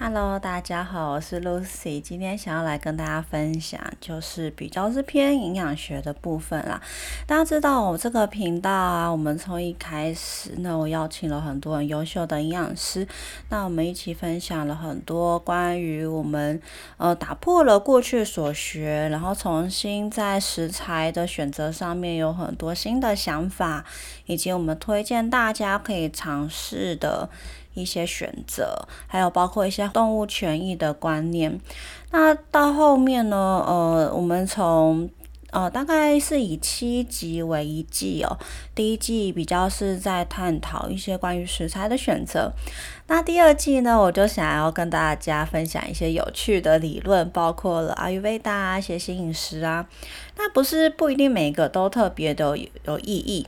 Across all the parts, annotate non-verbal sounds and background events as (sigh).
Hello，大家好，我是 Lucy，今天想要来跟大家分享，就是比较是偏营养学的部分啦。大家知道我这个频道啊，我们从一开始，那我邀请了很多很优秀的营养师，那我们一起分享了很多关于我们呃打破了过去所学，然后重新在食材的选择上面有很多新的想法，以及我们推荐大家可以尝试的。一些选择，还有包括一些动物权益的观念。那到后面呢？呃，我们从呃大概是以七集为一季哦。第一季比较是在探讨一些关于食材的选择。那第二季呢，我就想要跟大家分享一些有趣的理论，包括了阿育吠达啊、血型饮食啊。那不是不一定每个都特别的有意义。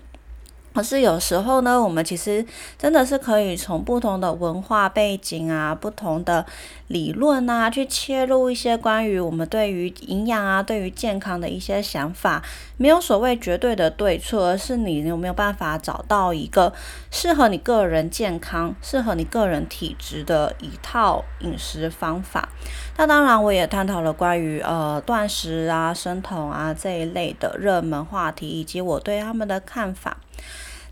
可是有时候呢，我们其实真的是可以从不同的文化背景啊、不同的理论啊，去切入一些关于我们对于营养啊、对于健康的一些想法。没有所谓绝对的对错，而是你有没有办法找到一个适合你个人健康、适合你个人体质的一套饮食方法。那当然，我也探讨了关于呃断食啊、生酮啊这一类的热门话题，以及我对他们的看法。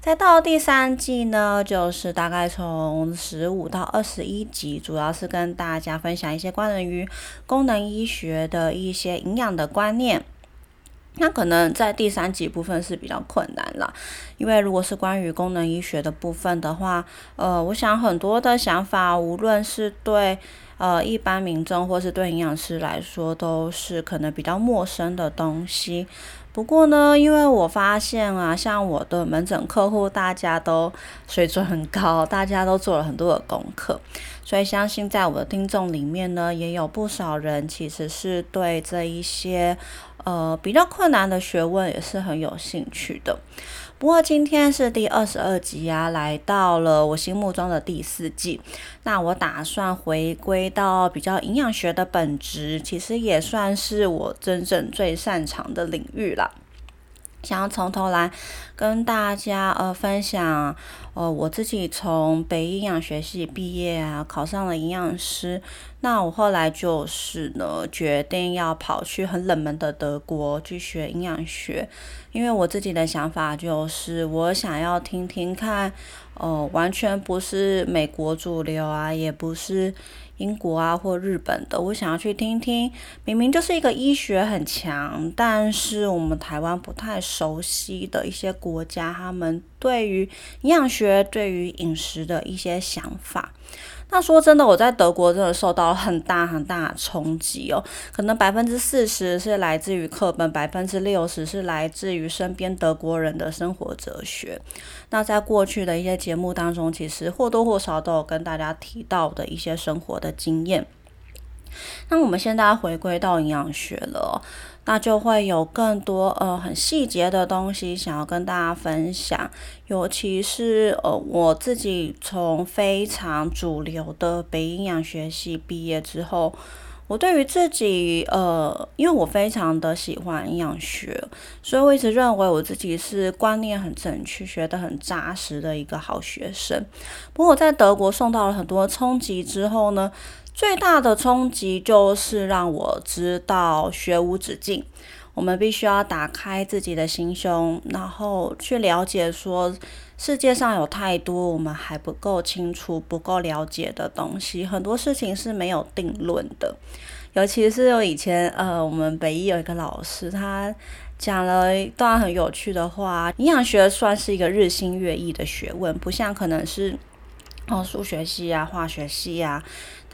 再到第三季呢，就是大概从十五到二十一集，主要是跟大家分享一些关于功能医学的一些营养的观念。那可能在第三集部分是比较困难了，因为如果是关于功能医学的部分的话，呃，我想很多的想法，无论是对呃一般民众或是对营养师来说，都是可能比较陌生的东西。不过呢，因为我发现啊，像我的门诊客户，大家都水准很高，大家都做了很多的功课，所以相信在我的听众里面呢，也有不少人其实是对这一些呃比较困难的学问也是很有兴趣的。不过今天是第二十二集啊，来到了我心目中的第四季。那我打算回归到比较营养学的本质，其实也算是我真正最擅长的领域了。想要从头来跟大家呃分享，呃我自己从北营养学系毕业啊，考上了营养师。那我后来就是呢，决定要跑去很冷门的德国去学营养学，因为我自己的想法就是我想要听听看，呃完全不是美国主流啊，也不是。英国啊，或日本的，我想要去听听。明明就是一个医学很强，但是我们台湾不太熟悉的一些国家，他们对于营养学、对于饮食的一些想法。那说真的，我在德国真的受到了很大很大的冲击哦。可能百分之四十是来自于课本，百分之六十是来自于身边德国人的生活哲学。那在过去的一些节目当中，其实或多或少都有跟大家提到的一些生活的经验。那我们现在回归到营养学了。那就会有更多呃很细节的东西想要跟大家分享，尤其是呃我自己从非常主流的北营养学系毕业之后，我对于自己呃，因为我非常的喜欢营养学，所以我一直认为我自己是观念很正确、学得很扎实的一个好学生。不过我在德国受到了很多冲击之后呢？最大的冲击就是让我知道学无止境，我们必须要打开自己的心胸，然后去了解说世界上有太多我们还不够清楚、不够了解的东西，很多事情是没有定论的。尤其是有以前呃，我们北医有一个老师，他讲了一段很有趣的话：营养学算是一个日新月异的学问，不像可能是哦数学系啊、化学系啊。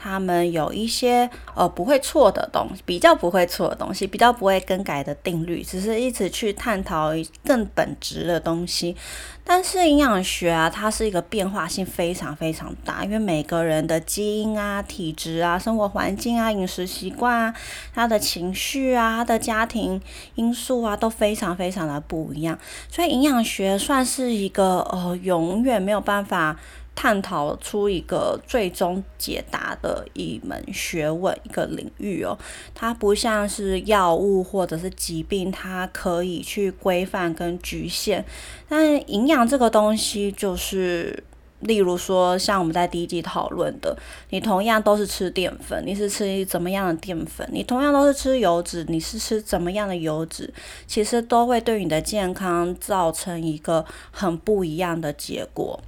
他们有一些呃不会错的东西，比较不会错的东西，比较不会更改的定律，只是一直去探讨更本质的东西。但是营养学啊，它是一个变化性非常非常大，因为每个人的基因啊、体质啊、生活环境啊、饮食习惯啊、他的情绪啊、他的家庭因素啊，都非常非常的不一样。所以营养学算是一个呃永远没有办法。探讨出一个最终解答的一门学问，一个领域哦。它不像是药物或者是疾病，它可以去规范跟局限。但营养这个东西，就是例如说，像我们在第一季讨论的，你同样都是吃淀粉，你是吃怎么样的淀粉？你同样都是吃油脂，你是吃怎么样的油脂？其实都会对你的健康造成一个很不一样的结果。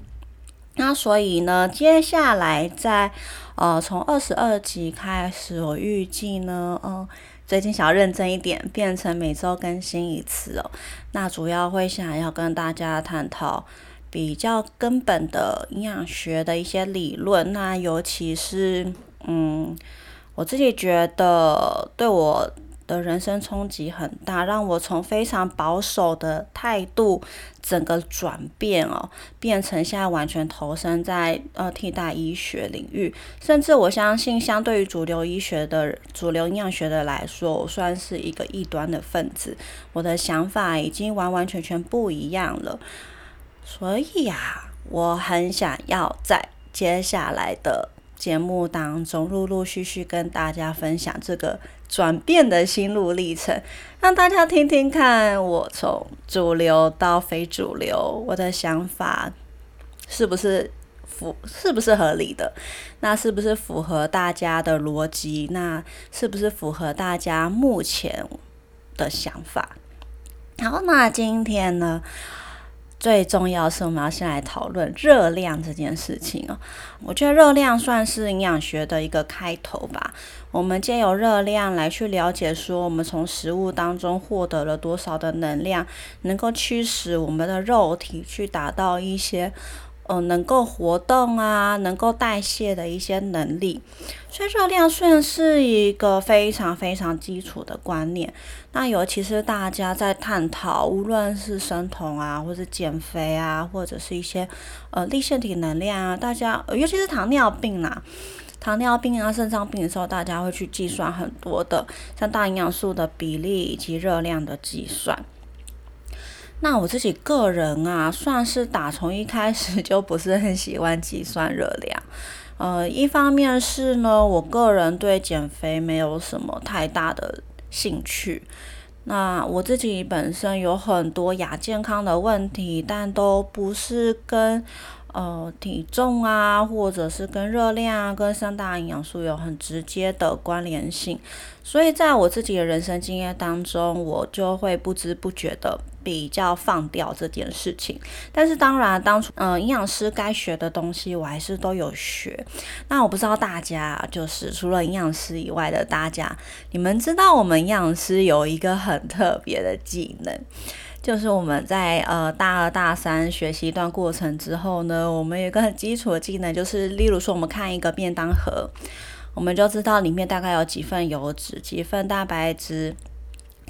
那所以呢，接下来在呃从二十二集开始，我预计呢，嗯，最近想要认真一点，变成每周更新一次哦。那主要会想要跟大家探讨。比较根本的营养学的一些理论，那尤其是，嗯，我自己觉得对我的人生冲击很大，让我从非常保守的态度整个转变哦，变成现在完全投身在呃替代医学领域，甚至我相信，相对于主流医学的主流营养学的来说，我算是一个异端的分子，我的想法已经完完全全不一样了。所以呀，我很想要在接下来的节目当中，陆陆续续跟大家分享这个转变的心路历程，让大家听听看我从主流到非主流，我的想法是不是符，是不是合理的？那是不是符合大家的逻辑？那是不是符合大家目前的想法？好，那今天呢？最重要是，我们要先来讨论热量这件事情哦。我觉得热量算是营养学的一个开头吧。我们借由热量来去了解，说我们从食物当中获得了多少的能量，能够驱使我们的肉体去达到一些。呃，能够活动啊，能够代谢的一些能力，所以热量算是一个非常非常基础的观念。那尤其是大家在探讨，无论是生酮啊，或者减肥啊，或者是一些呃立腺体能量啊，大家尤其是糖尿病啦、糖尿病啊、肾脏病的时候，大家会去计算很多的像大营养素的比例以及热量的计算。那我自己个人啊，算是打从一开始就不是很喜欢计算热量。呃，一方面是呢，我个人对减肥没有什么太大的兴趣。那我自己本身有很多亚健康的问题，但都不是跟呃体重啊，或者是跟热量啊、跟三大营养素有很直接的关联性。所以在我自己的人生经验当中，我就会不知不觉的。比较放掉这件事情，但是当然，当初嗯，营养师该学的东西我还是都有学。那我不知道大家，就是除了营养师以外的大家，你们知道我们营养师有一个很特别的技能，就是我们在呃大二大三学习一段过程之后呢，我们有一个很基础的技能，就是例如说我们看一个便当盒，我们就知道里面大概有几份油脂，几份蛋白质。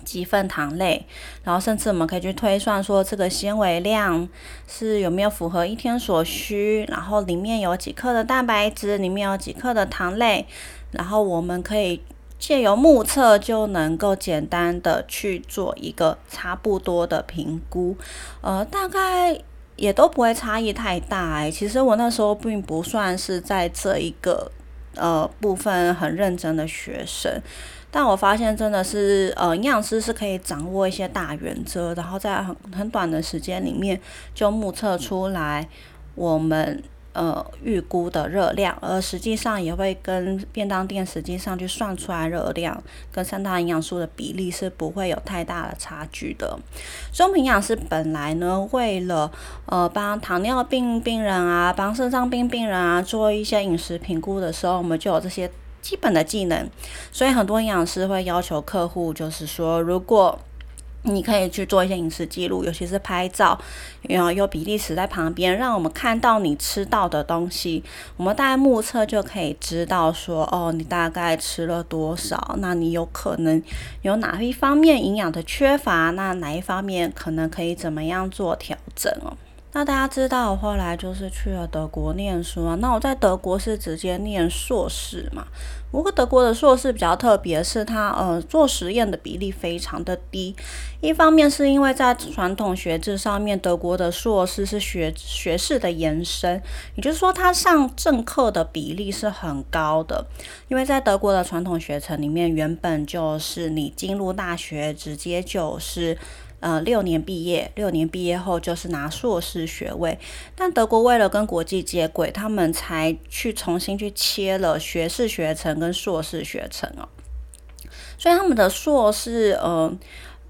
几份糖类，然后甚至我们可以去推算说这个纤维量是有没有符合一天所需，然后里面有几克的蛋白质，里面有几克的糖类，然后我们可以借由目测就能够简单的去做一个差不多的评估，呃，大概也都不会差异太大哎。其实我那时候并不算是在这一个呃部分很认真的学生。但我发现真的是，呃，营养师是可以掌握一些大原则，然后在很很短的时间里面就目测出来我们呃预估的热量，而实际上也会跟便当店实际上去算出来热量跟三大营养素的比例是不会有太大的差距的。中营养师本来呢，为了呃帮糖尿病病人啊，帮肾脏病病人啊做一些饮食评估的时候，我们就有这些。基本的技能，所以很多营养师会要求客户，就是说，如果你可以去做一些饮食记录，尤其是拍照，然后有比例尺在旁边，让我们看到你吃到的东西，我们大概目测就可以知道说，哦，你大概吃了多少，那你有可能有哪一方面营养的缺乏，那哪一方面可能可以怎么样做调整哦。那大家知道，我后来就是去了德国念书啊。那我在德国是直接念硕士嘛。不过德国的硕士比较特别，是它呃做实验的比例非常的低。一方面是因为在传统学制上面，德国的硕士是学学士的延伸，也就是说，它上正课的比例是很高的。因为在德国的传统学程里面，原本就是你进入大学直接就是。呃六年毕业，六年毕业后就是拿硕士学位。但德国为了跟国际接轨，他们才去重新去切了学士学程跟硕士学程哦。所以他们的硕士，呃。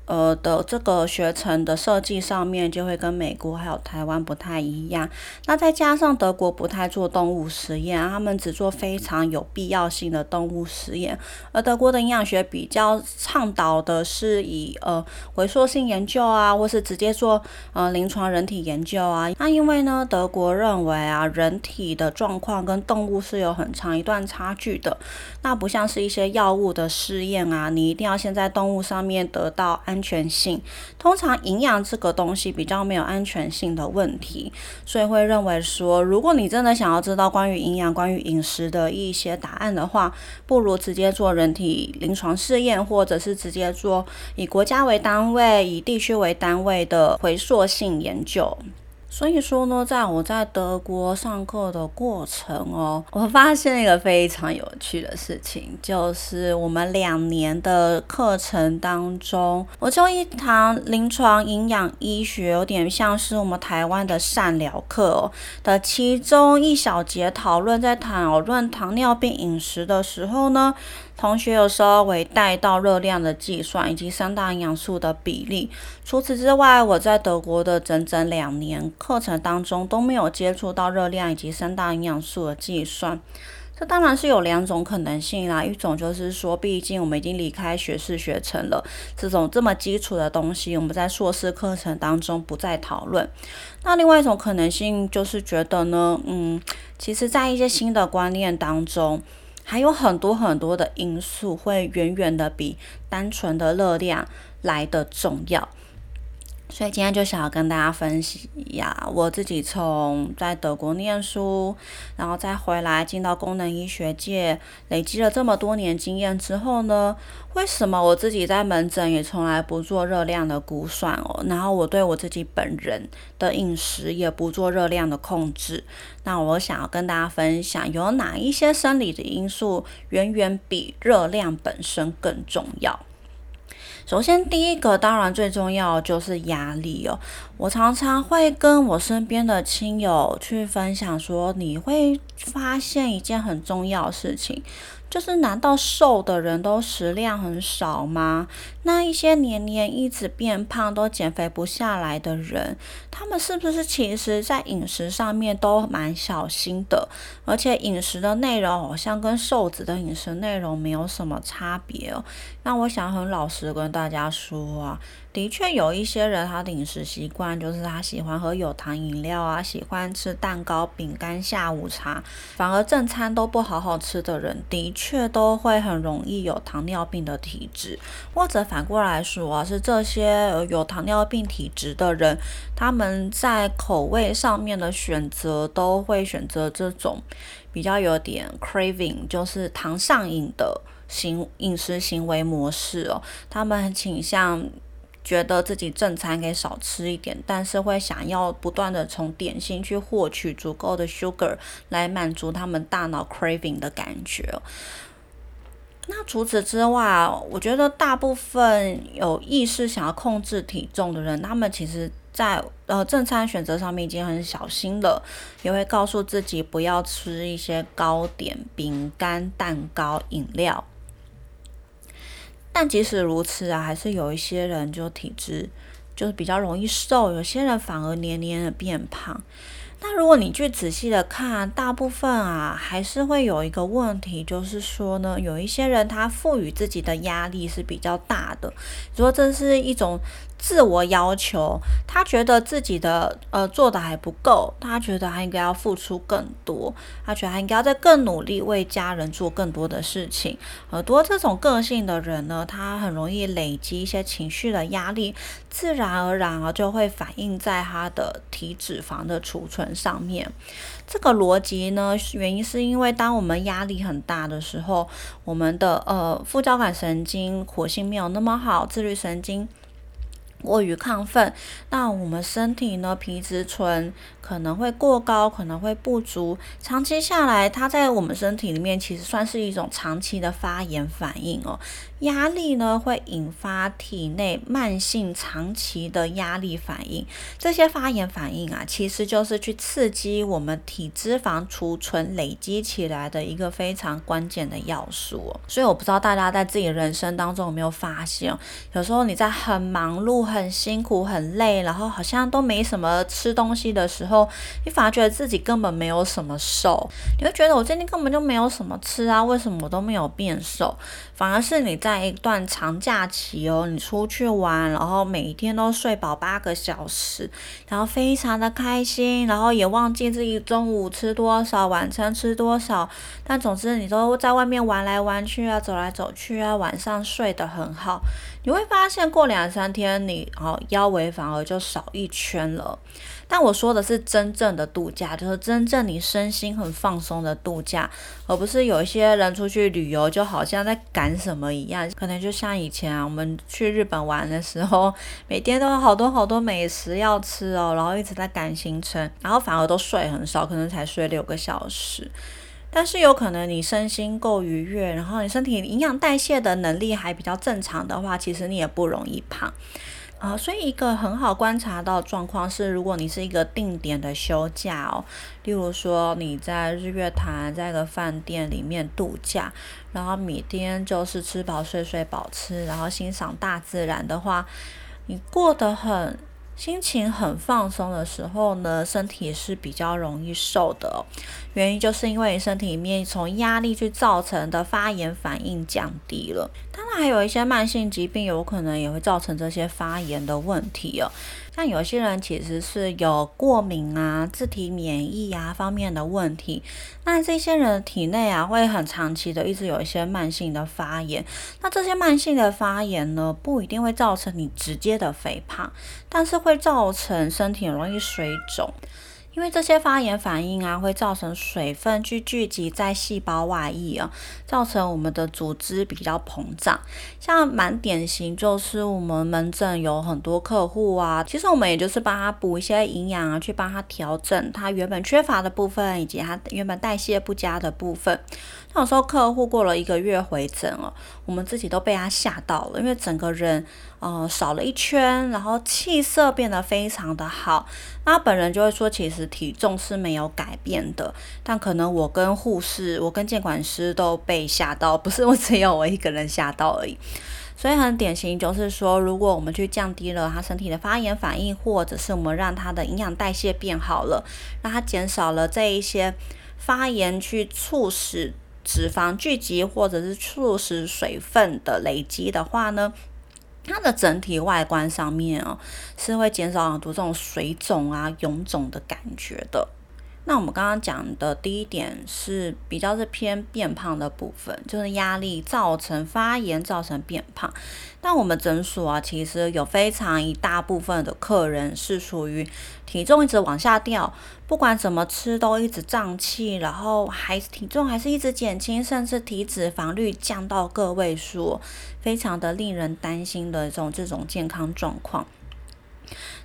呃的这个学程的设计上面就会跟美国还有台湾不太一样，那再加上德国不太做动物实验，他们只做非常有必要性的动物实验，而德国的营养学比较倡导的是以呃回溯性研究啊，或是直接做呃临床人体研究啊。那因为呢，德国认为啊，人体的状况跟动物是有很长一段差距的，那不像是一些药物的试验啊，你一定要先在动物上面得到安。安全性通常营养这个东西比较没有安全性的问题，所以会认为说，如果你真的想要知道关于营养、关于饮食的一些答案的话，不如直接做人体临床试验，或者是直接做以国家为单位、以地区为单位的回溯性研究。所以说呢，在我在德国上课的过程哦，我发现一个非常有趣的事情，就是我们两年的课程当中，我就一堂临床营养医学，有点像是我们台湾的善疗课的其中一小节讨论，在讨论糖尿病饮食的时候呢。同学有稍微带到热量的计算以及三大营养素的比例。除此之外，我在德国的整整两年课程当中都没有接触到热量以及三大营养素的计算。这当然是有两种可能性啦，一种就是说，毕竟我们已经离开学士学程了，这种这么基础的东西，我们在硕士课程当中不再讨论。那另外一种可能性就是觉得呢，嗯，其实在一些新的观念当中。还有很多很多的因素会远远的比单纯的热量来的重要。所以今天就想要跟大家分析呀，我自己从在德国念书，然后再回来进到功能医学界，累积了这么多年经验之后呢，为什么我自己在门诊也从来不做热量的估算哦？然后我对我自己本人的饮食也不做热量的控制。那我想要跟大家分享，有哪一些生理的因素远远比热量本身更重要？首先，第一个当然最重要就是压力哦。我常常会跟我身边的亲友去分享说，你会发现一件很重要的事情。就是，难道瘦的人都食量很少吗？那一些年年一直变胖都减肥不下来的人，他们是不是其实在饮食上面都蛮小心的？而且饮食的内容好像跟瘦子的饮食内容没有什么差别哦。那我想很老实跟大家说啊。的确有一些人，他的饮食习惯就是他喜欢喝有糖饮料啊，喜欢吃蛋糕、饼干、下午茶，反而正餐都不好好吃的人，的确都会很容易有糖尿病的体质。或者反反过来说啊，是这些有糖尿病体质的人，他们在口味上面的选择都会选择这种比较有点 craving，就是糖上瘾的行饮食行为模式哦，他们很倾向。觉得自己正餐可以少吃一点，但是会想要不断的从点心去获取足够的 sugar 来满足他们大脑 craving 的感觉。那除此之外，我觉得大部分有意识想要控制体重的人，他们其实在呃正餐选择上面已经很小心了，也会告诉自己不要吃一些糕点、饼干、蛋糕、饮料。但即使如此啊，还是有一些人就体质就是比较容易瘦，有些人反而年年的变胖。那如果你去仔细的看，大部分啊还是会有一个问题，就是说呢，有一些人他赋予自己的压力是比较大的，如果这是一种。自我要求，他觉得自己的呃做的还不够，他觉得他应该要付出更多，他觉得他应该要再更努力为家人做更多的事情。很多这种个性的人呢，他很容易累积一些情绪的压力，自然而然啊就会反映在他的体脂肪的储存上面。这个逻辑呢，原因是因为当我们压力很大的时候，我们的呃副交感神经活性没有那么好，自律神经。过于亢奋，那我们身体呢皮质醇可能会过高，可能会不足，长期下来，它在我们身体里面其实算是一种长期的发炎反应哦。压力呢会引发体内慢性长期的压力反应，这些发炎反应啊，其实就是去刺激我们体脂肪储存累积起来的一个非常关键的要素哦。所以我不知道大家在自己人生当中有没有发现，有时候你在很忙碌、很辛苦、很累，然后好像都没什么吃东西的时候，你反而觉得自己根本没有什么瘦，你会觉得我最近根本就没有什么吃啊，为什么我都没有变瘦？反而是你在一段长假期哦，你出去玩，然后每一天都睡饱八个小时，然后非常的开心，然后也忘记自己中午吃多少，晚餐吃多少，但总之你都在外面玩来玩去啊，走来走去啊，晚上睡得很好，你会发现过两三天你哦腰围反而就少一圈了。但我说的是真正的度假，就是真正你身心很放松的度假，而不是有一些人出去旅游就好像在赶什么一样。可能就像以前啊，我们去日本玩的时候，每天都有好多好多美食要吃哦，然后一直在赶行程，然后反而都睡很少，可能才睡六个小时。但是有可能你身心够愉悦，然后你身体营养代谢的能力还比较正常的话，其实你也不容易胖。啊，所以一个很好观察到状况是，如果你是一个定点的休假哦，例如说你在日月潭在一个饭店里面度假，然后每天就是吃饱睡睡饱吃，然后欣赏大自然的话，你过得很。心情很放松的时候呢，身体是比较容易瘦的。原因就是因为你身体里面从压力去造成的发炎反应降低了。当然，还有一些慢性疾病有可能也会造成这些发炎的问题哦。像有些人其实是有过敏啊、自体免疫啊方面的问题，那这些人体内啊会很长期的一直有一些慢性的发炎。那这些慢性的发炎呢，不一定会造成你直接的肥胖，但是会造成身体容易水肿。因为这些发炎反应啊，会造成水分去聚集在细胞外溢啊，造成我们的组织比较膨胀。像蛮典型，就是我们门诊有很多客户啊，其实我们也就是帮他补一些营养啊，去帮他调整他原本缺乏的部分，以及他原本代谢不佳的部分。那有时候客户过了一个月回诊了，我们自己都被他吓到了，因为整个人呃少了一圈，然后气色变得非常的好。那本人就会说，其实体重是没有改变的，但可能我跟护士、我跟监管师都被吓到，不是我只有我一个人吓到而已。(laughs) 所以很典型就是说，如果我们去降低了他身体的发炎反应，或者是我们让他的营养代谢变好了，让他减少了这一些发炎，去促使。脂肪聚集或者是促使水分的累积的话呢，它的整体外观上面哦是会减少很多这种水肿啊、臃肿的感觉的。那我们刚刚讲的第一点是比较是偏变胖的部分，就是压力造成发炎，造成变胖。但我们诊所啊，其实有非常一大部分的客人是属于体重一直往下掉，不管怎么吃都一直胀气，然后还体重还是一直减轻，甚至体脂肪率降到个位数，非常的令人担心的这种这种健康状况。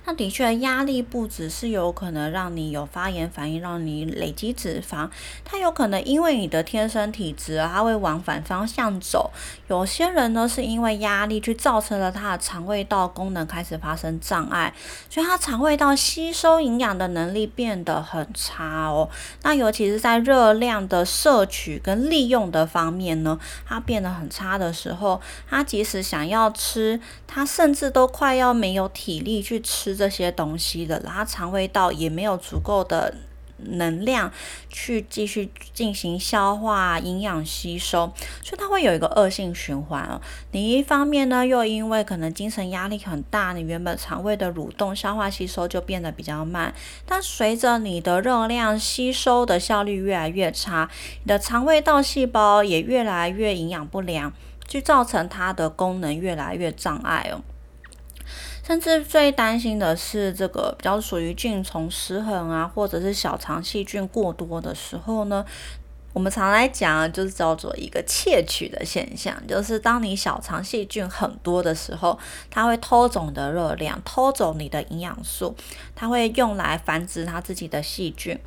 那的确，压力不只是有可能让你有发炎反应，让你累积脂肪，它有可能因为你的天生体质啊，它会往反方向走。有些人呢，是因为压力去造成了他的肠胃道功能开始发生障碍，所以他肠胃道吸收营养的能力变得很差哦。那尤其是在热量的摄取跟利用的方面呢，它变得很差的时候，他即使想要吃，他甚至都快要没有体力去吃。这些东西的，然后肠胃道也没有足够的能量去继续进行消化、营养吸收，所以它会有一个恶性循环哦。你一方面呢，又因为可能精神压力很大，你原本肠胃的蠕动、消化吸收就变得比较慢，但随着你的热量吸收的效率越来越差，你的肠胃道细胞也越来越营养不良，就造成它的功能越来越障碍哦。甚至最担心的是，这个比较属于菌虫失衡啊，或者是小肠细菌过多的时候呢，我们常来讲，就是叫做一个窃取的现象，就是当你小肠细菌很多的时候，它会偷走你的热量，偷走你的营养素，它会用来繁殖它自己的细菌。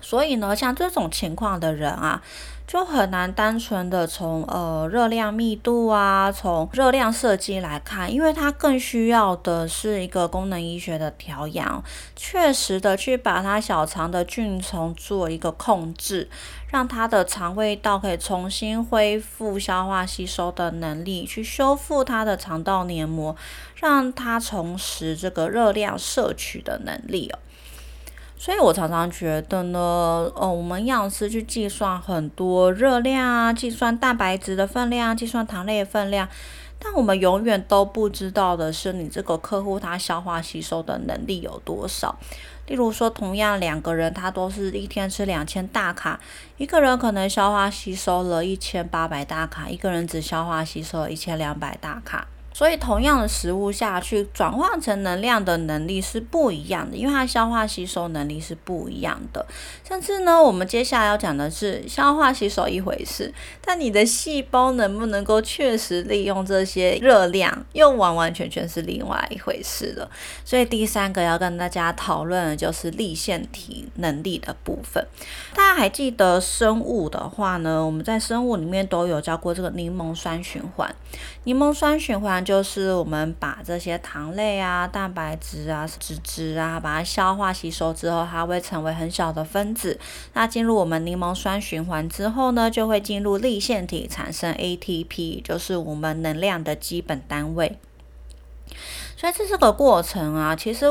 所以呢，像这种情况的人啊。就很难单纯的从呃热量密度啊，从热量设计来看，因为它更需要的是一个功能医学的调养，确实的去把它小肠的菌虫做一个控制，让它的肠胃道可以重新恢复消化吸收的能力，去修复它的肠道黏膜，让它重拾这个热量摄取的能力哦。所以我常常觉得呢，哦，我们营养师去计算很多热量啊，计算蛋白质的分量，计算糖类的分量，但我们永远都不知道的是，你这个客户他消化吸收的能力有多少。例如说，同样两个人，他都是一天吃两千大卡，一个人可能消化吸收了一千八百大卡，一个人只消化吸收了一千两百大卡。所以，同样的食物下去转化成能量的能力是不一样的，因为它消化吸收能力是不一样的。甚至呢，我们接下来要讲的是消化吸收一回事，但你的细胞能不能够确实利用这些热量，又完完全全是另外一回事了。所以，第三个要跟大家讨论的就是立腺体能力的部分。大家还记得生物的话呢？我们在生物里面都有教过这个柠檬酸循环，柠檬酸循环。就是我们把这些糖类啊、蛋白质啊、脂质啊，把它消化吸收之后，它会成为很小的分子。那进入我们柠檬酸循环之后呢，就会进入立腺体，产生 ATP，就是我们能量的基本单位。所以这是个过程啊，其实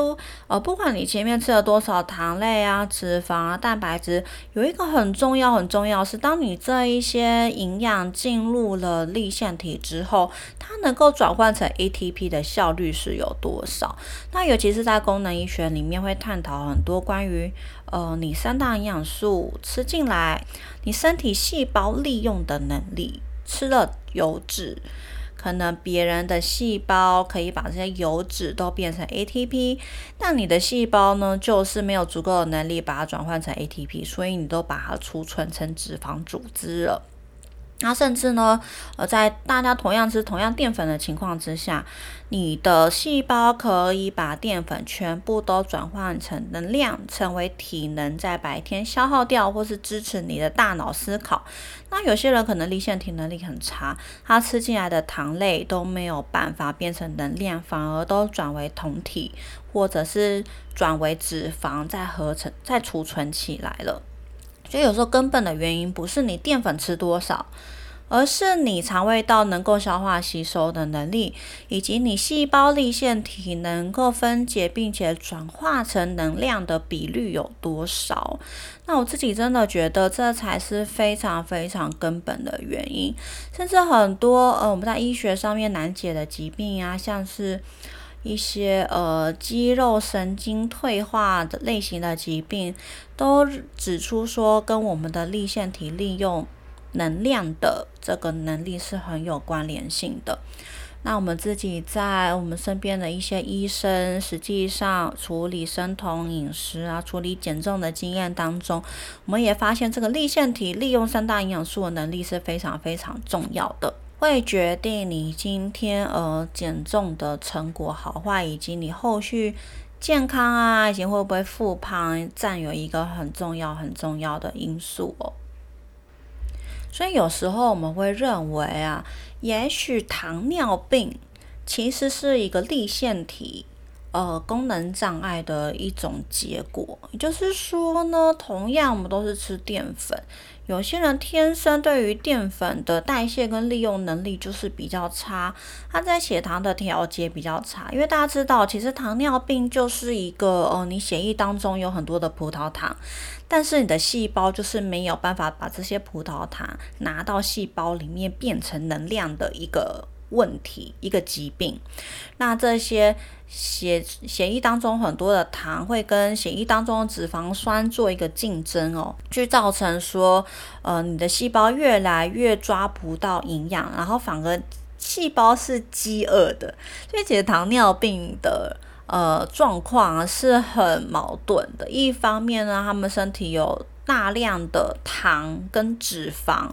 呃，不管你前面吃了多少糖类啊、脂肪啊、蛋白质，有一个很重要、很重要是，当你这一些营养进入了立腺体之后，它能够转换成 ATP 的效率是有多少？那尤其是在功能医学里面会探讨很多关于呃，你三大营养素吃进来，你身体细胞利用的能力，吃了油脂。可能别人的细胞可以把这些油脂都变成 ATP，但你的细胞呢，就是没有足够的能力把它转换成 ATP，所以你都把它储存成脂肪组织了。那甚至呢，呃，在大家同样吃同样淀粉的情况之下，你的细胞可以把淀粉全部都转换成能量，成为体能，在白天消耗掉，或是支持你的大脑思考。那有些人可能立腺体能力很差，他吃进来的糖类都没有办法变成能量，反而都转为酮体，或者是转为脂肪，再合成、再储存起来了。所以有时候根本的原因不是你淀粉吃多少，而是你肠胃道能够消化吸收的能力，以及你细胞立腺体能够分解并且转化成能量的比率有多少。那我自己真的觉得这才是非常非常根本的原因。甚至很多呃我们在医学上面难解的疾病啊，像是。一些呃肌肉神经退化的类型的疾病，都指出说跟我们的立腺体利用能量的这个能力是很有关联性的。那我们自己在我们身边的一些医生，实际上处理生酮饮食啊，处理减重的经验当中，我们也发现这个立腺体利用三大营养素的能力是非常非常重要的。会决定你今天呃减重的成果好坏，以及你后续健康啊，以及会不会复胖，占有一个很重要很重要的因素哦。所以有时候我们会认为啊，也许糖尿病其实是一个立腺体呃功能障碍的一种结果。也就是说呢，同样我们都是吃淀粉。有些人天生对于淀粉的代谢跟利用能力就是比较差，他在血糖的调节比较差。因为大家知道，其实糖尿病就是一个，呃，你血液当中有很多的葡萄糖，但是你的细胞就是没有办法把这些葡萄糖拿到细胞里面变成能量的一个。问题一个疾病，那这些血血液当中很多的糖会跟血液当中的脂肪酸做一个竞争哦，去造成说，呃，你的细胞越来越抓不到营养，然后反而细胞是饥饿的，所以其实糖尿病的呃状况是很矛盾的。一方面呢，他们身体有大量的糖跟脂肪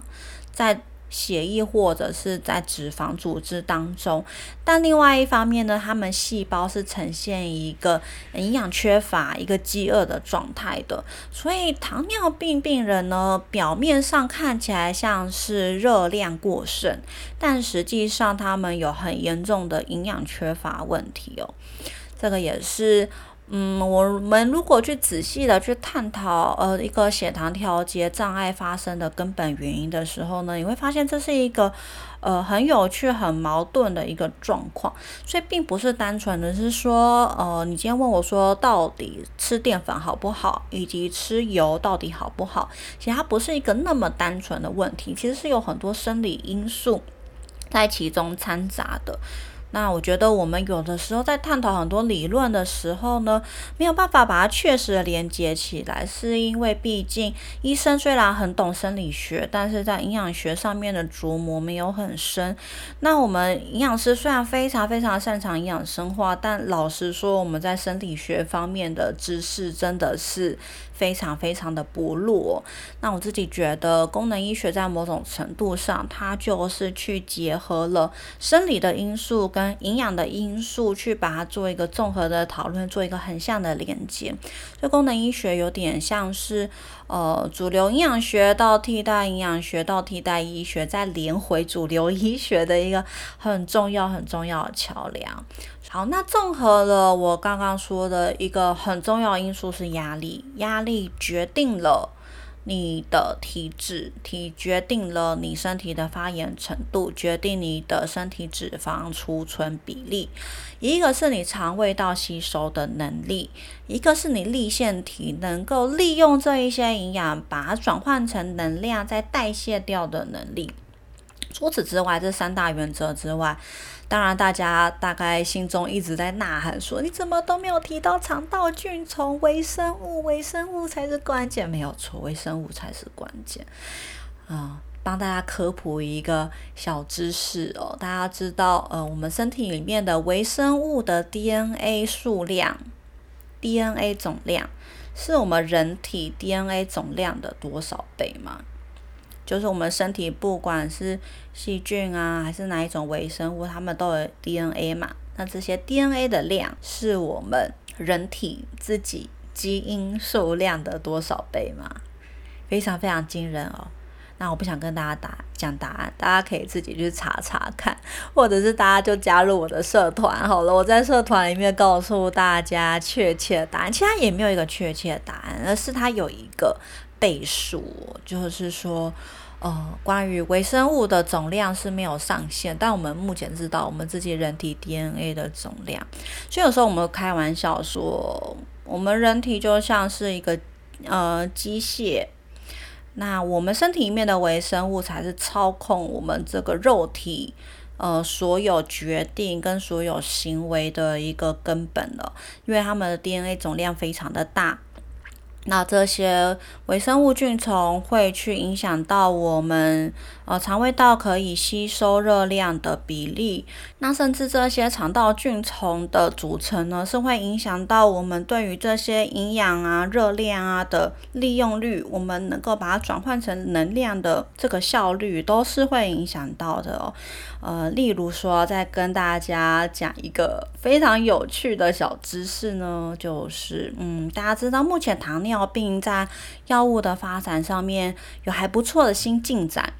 在。血液或者是在脂肪组织当中，但另外一方面呢，他们细胞是呈现一个营养缺乏、一个饥饿的状态的。所以糖尿病病人呢，表面上看起来像是热量过剩，但实际上他们有很严重的营养缺乏问题哦。这个也是。嗯，我们如果去仔细的去探讨，呃，一个血糖调节障碍发生的根本原因的时候呢，你会发现这是一个，呃，很有趣、很矛盾的一个状况。所以，并不是单纯的是说，呃，你今天问我说，到底吃淀粉好不好，以及吃油到底好不好？其实它不是一个那么单纯的问题，其实是有很多生理因素在其中掺杂的。那我觉得我们有的时候在探讨很多理论的时候呢，没有办法把它确实的连接起来，是因为毕竟医生虽然很懂生理学，但是在营养学上面的琢磨没有很深。那我们营养师虽然非常非常擅长营养生化，但老实说，我们在生理学方面的知识真的是。非常非常的薄弱。那我自己觉得，功能医学在某种程度上，它就是去结合了生理的因素跟营养的因素，去把它做一个综合的讨论，做一个横向的连接。所以功能医学有点像是，呃，主流营养学到替代营养学到替代医学，再连回主流 (laughs) 医学的一个很重要很重要的桥梁。好，那综合了我刚刚说的一个很重要因素是压力，压力决定了你的体质，体决定了你身体的发炎程度，决定你的身体脂肪储存比例。一个是你肠胃道吸收的能力，一个是你立腺体能够利用这一些营养把它转换成能量再代谢掉的能力。除此之外，这三大原则之外。当然，大家大概心中一直在呐喊说：“你怎么都没有提到肠道菌虫、微生物？微生物才是关键，没有错，微生物才是关键。”啊，帮大家科普一个小知识哦，大家知道，呃，我们身体里面的微生物的 DNA 数量，DNA 总量是我们人体 DNA 总量的多少倍吗？就是我们身体不管是细菌啊，还是哪一种微生物，它们都有 DNA 嘛。那这些 DNA 的量是我们人体自己基因数量的多少倍吗？非常非常惊人哦。那我不想跟大家答讲答案，大家可以自己去查查看，或者是大家就加入我的社团好了。我在社团里面告诉大家确切答案，其实也没有一个确切答案，而是它有一个。倍数就是说，呃，关于微生物的总量是没有上限，但我们目前知道我们自己人体 DNA 的总量，所以有时候我们开玩笑说，我们人体就像是一个呃机械，那我们身体里面的微生物才是操控我们这个肉体呃所有决定跟所有行为的一个根本了，因为它们的 DNA 总量非常的大。那这些微生物菌虫会去影响到我们呃肠胃道可以吸收热量的比例，那甚至这些肠道菌虫的组成呢，是会影响到我们对于这些营养啊、热量啊的利用率，我们能够把它转换成能量的这个效率，都是会影响到的哦。呃，例如说，再跟大家讲一个非常有趣的小知识呢，就是嗯，大家知道目前糖尿病在药物的发展上面有还不错的新进展。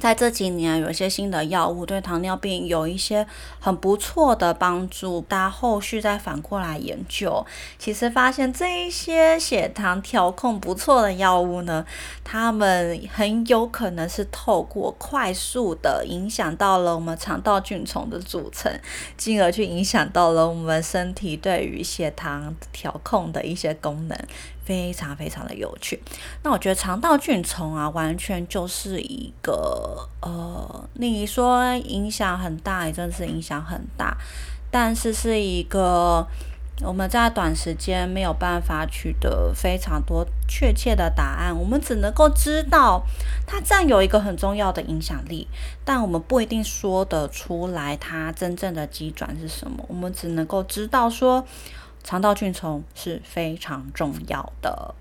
在这几年，有一些新的药物对糖尿病有一些很不错的帮助。大家后续再反过来研究，其实发现这一些血糖调控不错的药物呢，它们很有可能是透过快速的影响到了我们肠道菌虫的组成，进而去影响到了我们身体对于血糖调控的一些功能。非常非常的有趣，那我觉得肠道菌虫啊，完全就是一个呃，你说影响很大，也真是影响很大，但是是一个我们在短时间没有办法取得非常多确切的答案，我们只能够知道它占有一个很重要的影响力，但我们不一定说得出来它真正的机转是什么，我们只能够知道说。肠道菌虫是非常重要的。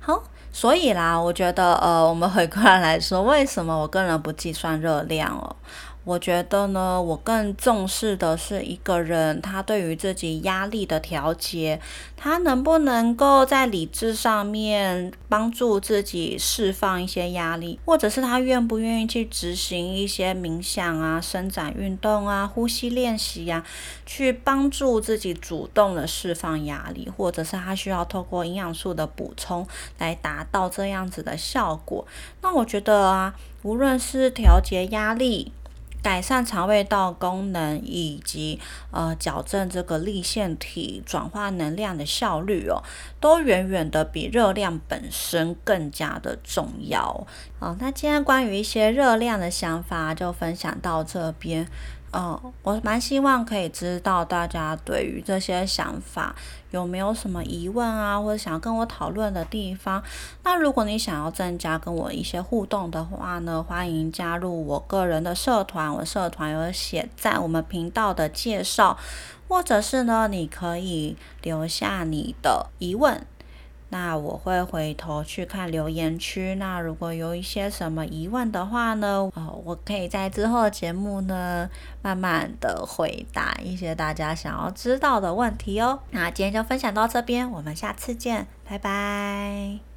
好，所以啦，我觉得呃，我们回过来来说，为什么我个人不计算热量哦？我觉得呢，我更重视的是一个人他对于自己压力的调节，他能不能够在理智上面帮助自己释放一些压力，或者是他愿不愿意去执行一些冥想啊、伸展运动啊、呼吸练习呀，去帮助自己主动的释放压力，或者是他需要透过营养素的补充来达到这样子的效果。那我觉得啊，无论是调节压力，改善肠胃道功能以及呃矫正这个立腺体转化能量的效率哦，都远远的比热量本身更加的重要。好，那今天关于一些热量的想法就分享到这边。嗯，我蛮希望可以知道大家对于这些想法有没有什么疑问啊，或者想要跟我讨论的地方。那如果你想要增加跟我一些互动的话呢，欢迎加入我个人的社团，我社团有写在我们频道的介绍，或者是呢，你可以留下你的疑问。那我会回头去看留言区。那如果有一些什么疑问的话呢，哦，我可以在之后的节目呢，慢慢的回答一些大家想要知道的问题哦。那今天就分享到这边，我们下次见，拜拜。